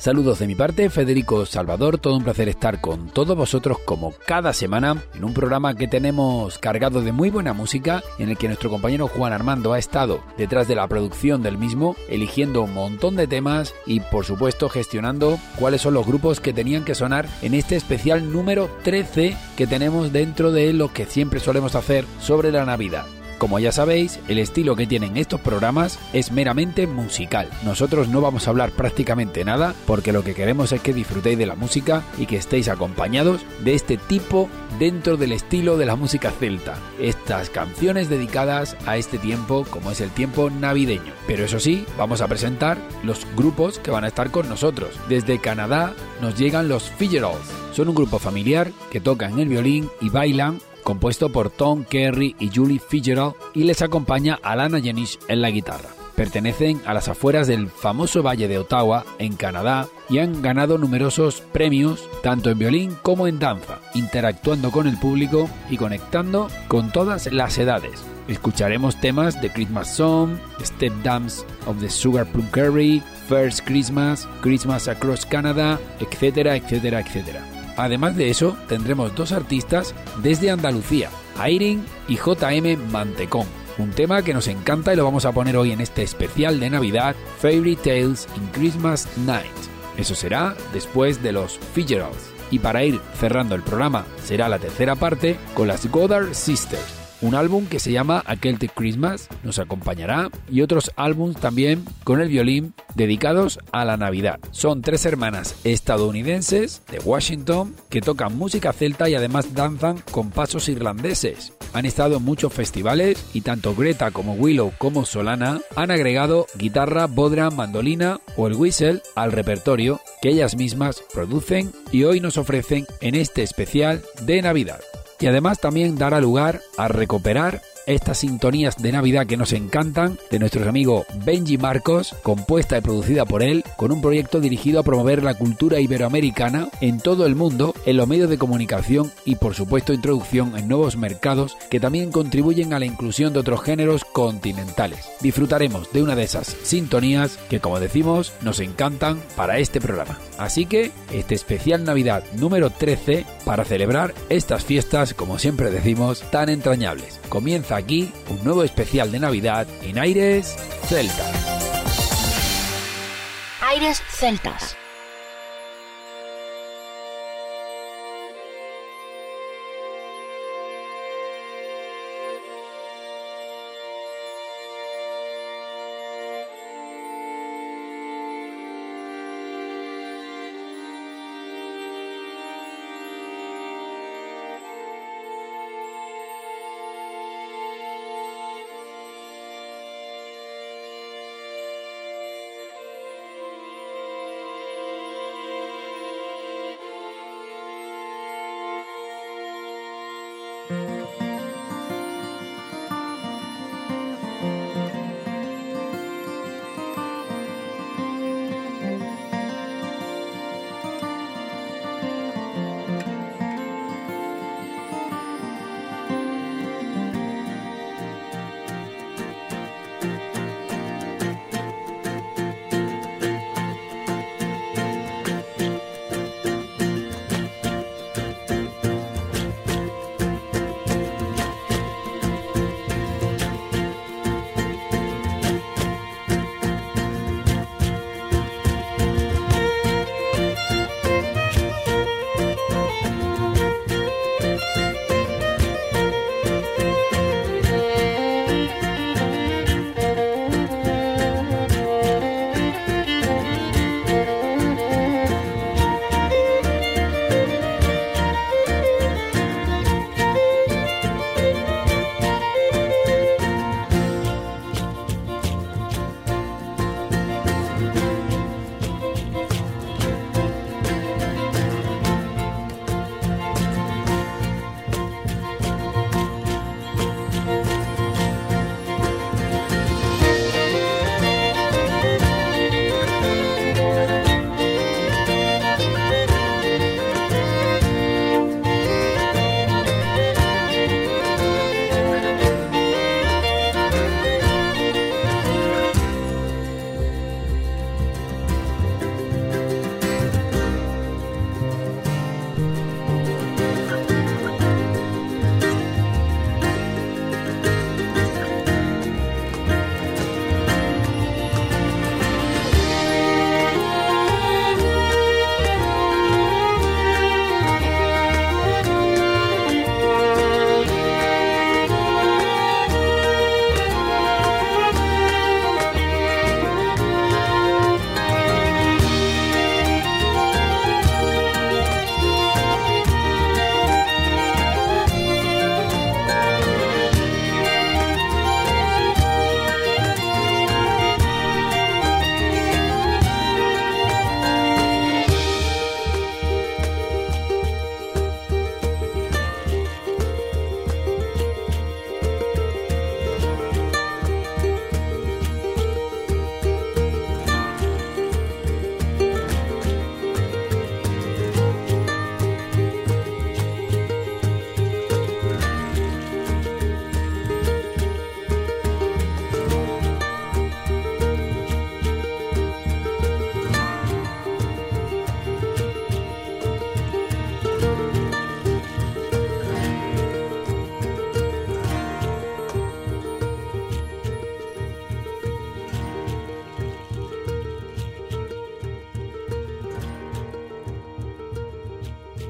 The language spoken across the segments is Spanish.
Saludos de mi parte, Federico Salvador, todo un placer estar con todos vosotros como cada semana en un programa que tenemos cargado de muy buena música, en el que nuestro compañero Juan Armando ha estado detrás de la producción del mismo, eligiendo un montón de temas y por supuesto gestionando cuáles son los grupos que tenían que sonar en este especial número 13 que tenemos dentro de lo que siempre solemos hacer sobre la Navidad. Como ya sabéis, el estilo que tienen estos programas es meramente musical. Nosotros no vamos a hablar prácticamente nada porque lo que queremos es que disfrutéis de la música y que estéis acompañados de este tipo dentro del estilo de la música celta. Estas canciones dedicadas a este tiempo como es el tiempo navideño. Pero eso sí, vamos a presentar los grupos que van a estar con nosotros. Desde Canadá nos llegan los Figurals. Son un grupo familiar que tocan el violín y bailan compuesto por Tom Kerry y Julie Fitzgerald y les acompaña Alana Jenish en la guitarra. Pertenecen a las afueras del famoso Valle de Ottawa, en Canadá, y han ganado numerosos premios, tanto en violín como en danza, interactuando con el público y conectando con todas las edades. Escucharemos temas de Christmas Song, Step Dance of the Sugar Plum Curry, First Christmas, Christmas Across Canada, etcétera, etcétera, etcétera. Además de eso, tendremos dos artistas desde Andalucía, Airin y JM Mantecón. Un tema que nos encanta y lo vamos a poner hoy en este especial de Navidad, Fairy Tales in Christmas Night. Eso será después de los Figurals. Y para ir cerrando el programa, será la tercera parte con las Goddard Sisters un álbum que se llama A Celtic Christmas, nos acompañará, y otros álbumes también con el violín dedicados a la Navidad. Son tres hermanas estadounidenses de Washington que tocan música celta y además danzan con pasos irlandeses. Han estado en muchos festivales y tanto Greta como Willow como Solana han agregado guitarra, bodra, mandolina o el whistle al repertorio que ellas mismas producen y hoy nos ofrecen en este especial de Navidad y además también dará lugar a recuperar estas sintonías de Navidad que nos encantan de nuestro amigo Benji Marcos, compuesta y producida por él, con un proyecto dirigido a promover la cultura iberoamericana en todo el mundo, en los medios de comunicación y por supuesto introducción en nuevos mercados que también contribuyen a la inclusión de otros géneros continentales. Disfrutaremos de una de esas sintonías que como decimos nos encantan para este programa. Así que este especial Navidad número 13 para celebrar estas fiestas, como siempre decimos, tan entrañables. Comienza aquí un nuevo especial de Navidad en Aires Celtas. Aires Celtas.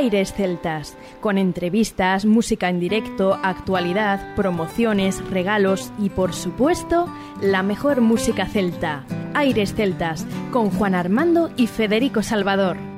Aires Celtas, con entrevistas, música en directo, actualidad, promociones, regalos y por supuesto la mejor música celta. Aires Celtas, con Juan Armando y Federico Salvador.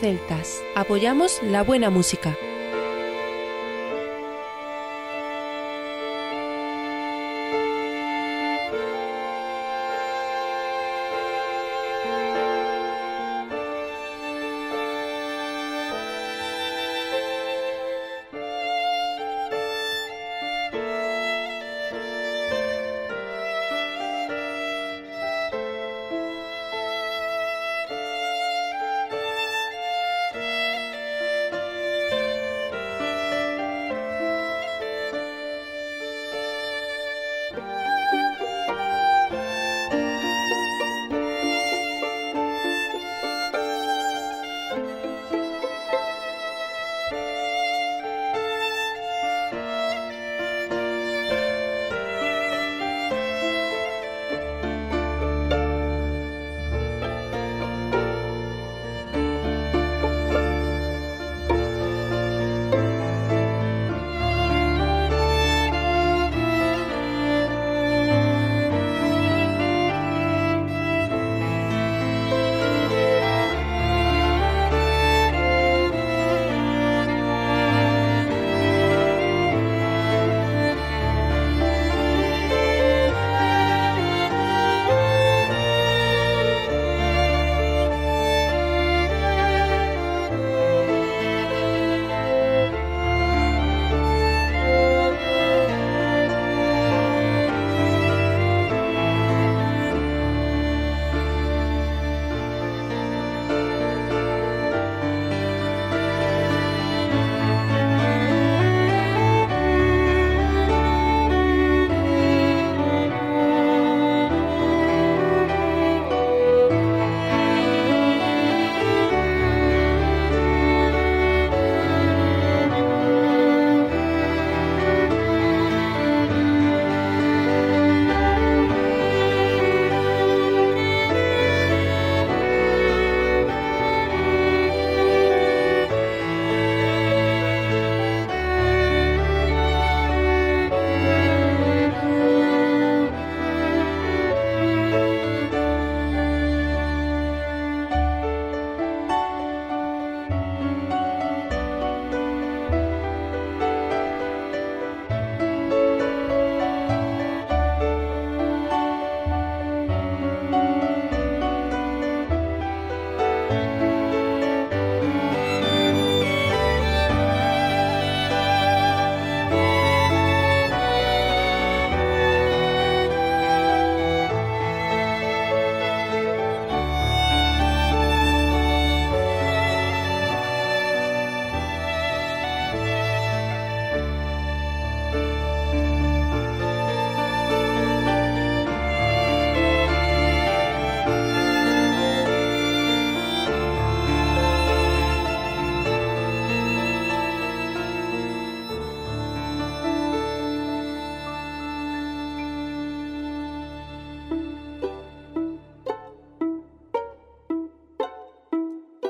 Celtas. Apoyamos la buena música.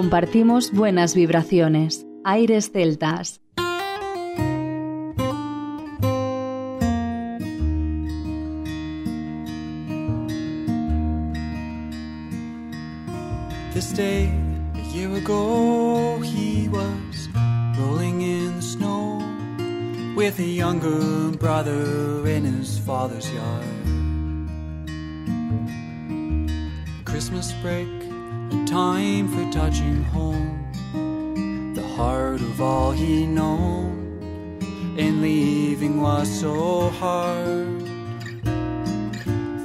Compartimos buenas vibraciones. Aires celtas. This day, a year ago, he was rolling in the snow with a younger brother in his father's yard. Christmas break, a time for touching home, the heart of all he known, and leaving was so hard.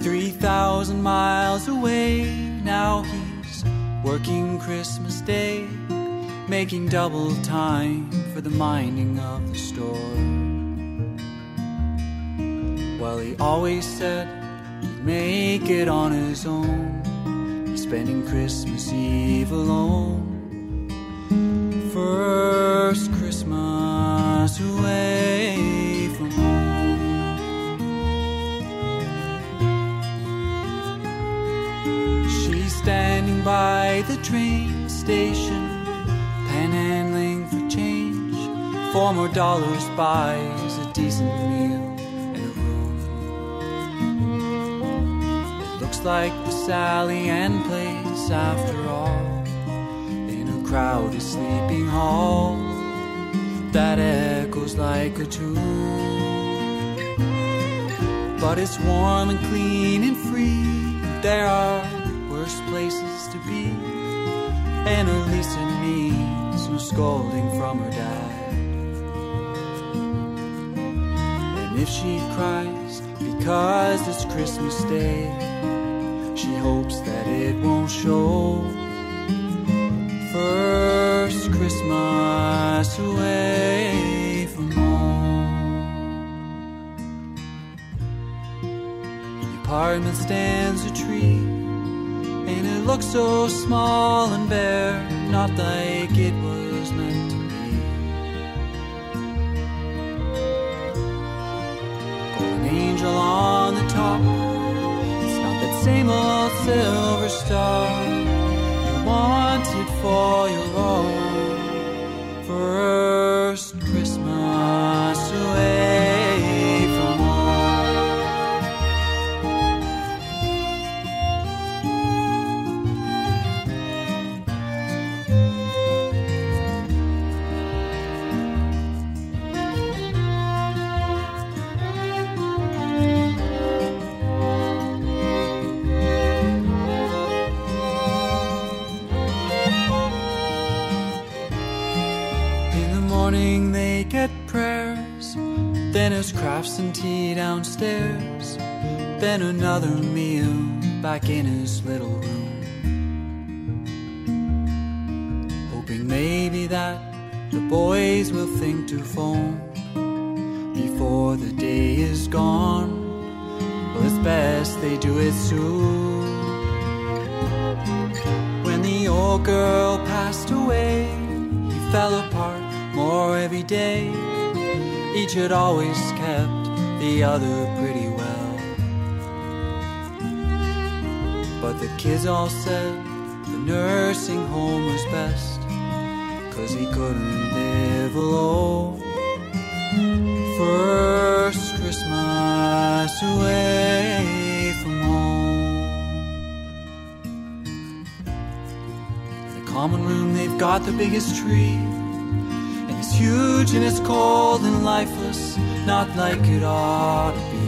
Three thousand miles away, now he's working Christmas Day, making double time for the minding of the store. Well, he always said he'd make it on his own. Spending Christmas Eve alone. First Christmas away from home. She's standing by the train station, panhandling for change. Four more dollars buys like the Sally Ann place after all. In a crowded sleeping hall that echoes like a tune. But it's warm and clean and free. There are worse places to be. And it needs no scolding from her dad. And if she cries because it's Christmas Day, she hopes that it won't show. First Christmas away from home. The apartment stands a tree, and it looks so small and bare, not like it was meant to be. Golden angel on the top, same old silver star you wanted for your and tea downstairs, then another meal back in his little room. Hoping maybe that the boys will think to phone before the day is gone. Well, it's best they do it soon. When the old girl passed away, he fell apart more every day. Each had always kept the other pretty well. But the kids all said the nursing home was best, cause he couldn't live alone. First Christmas away from home. In the common room, they've got the biggest tree. Huge and it's cold and lifeless, not like it ought to be.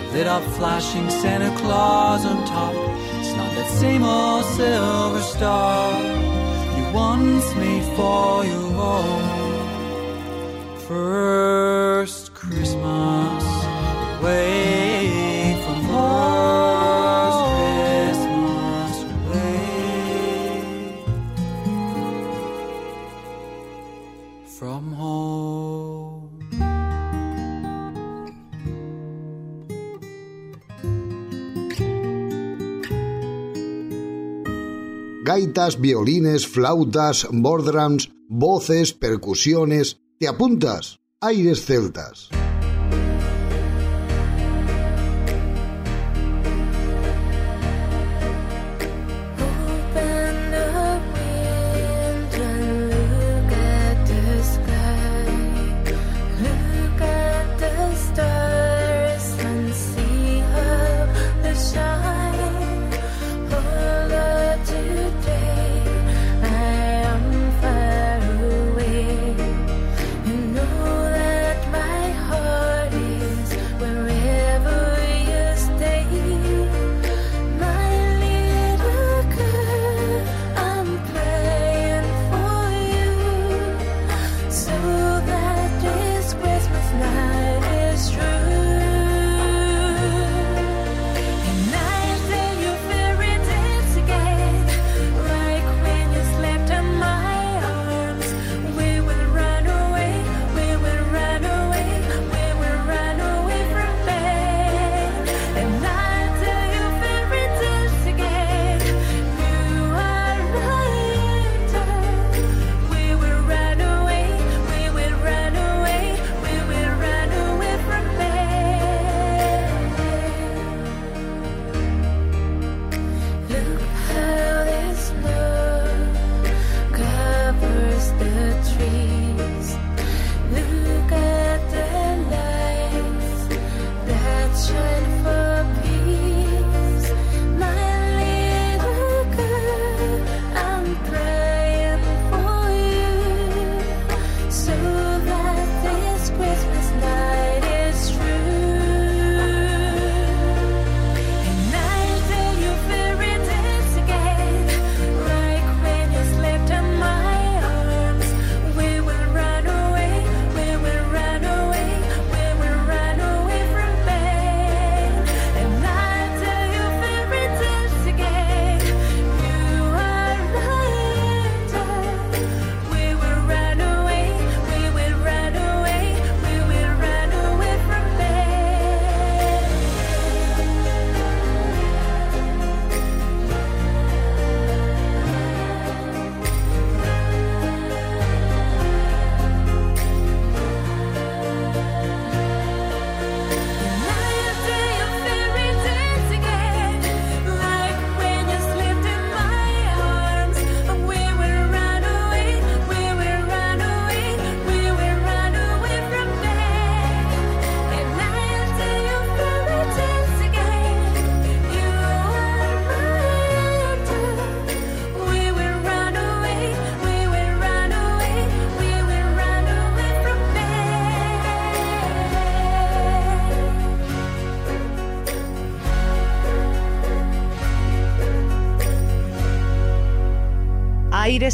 The lit up flashing Santa Claus on top. It's not that same old silver star you once made for your own. First Christmas away Gaitas, violines, flautas, bordrams, voces, percusiones. ¿Te apuntas? Aires celtas.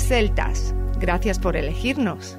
Celtas. Gracias por elegirnos.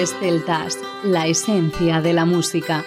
Aires Celtas, la esencia de la música.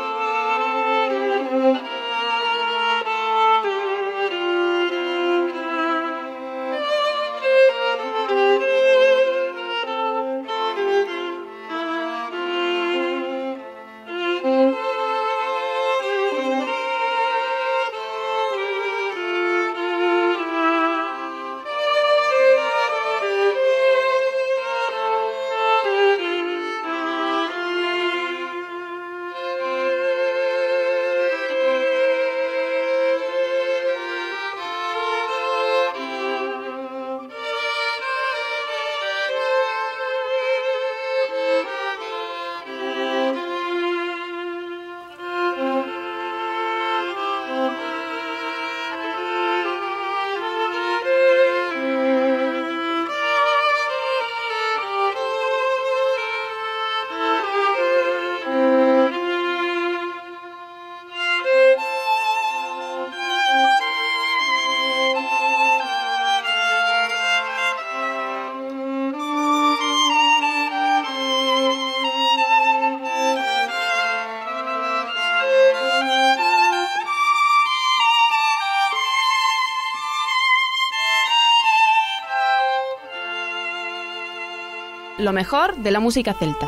Lo mejor de la música celta.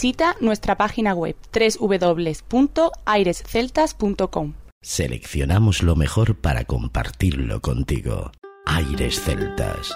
Visita nuestra página web www.airesceltas.com. Seleccionamos lo mejor para compartirlo contigo. Aires Celtas.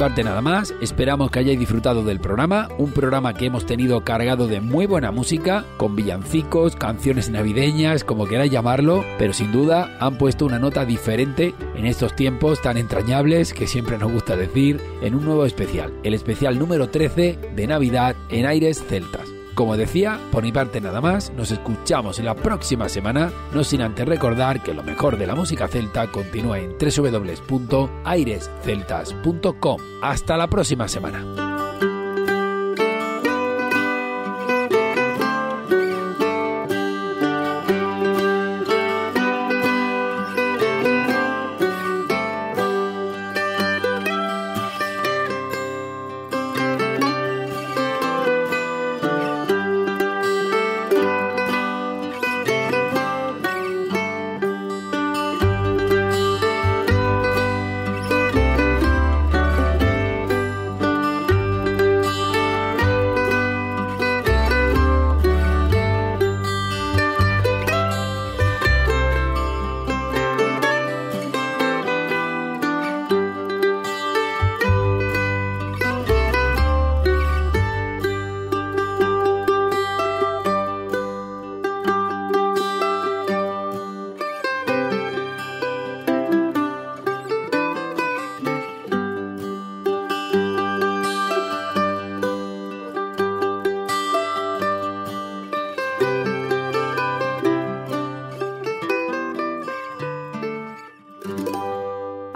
Parte nada más, esperamos que hayáis disfrutado del programa, un programa que hemos tenido cargado de muy buena música, con villancicos, canciones navideñas, como queráis llamarlo, pero sin duda han puesto una nota diferente en estos tiempos tan entrañables que siempre nos gusta decir en un nuevo especial, el especial número 13 de Navidad en Aires Celtas. Como decía, por mi parte nada más, nos escuchamos la próxima semana, no sin antes recordar que lo mejor de la música celta continúa en www.airesceltas.com. Hasta la próxima semana.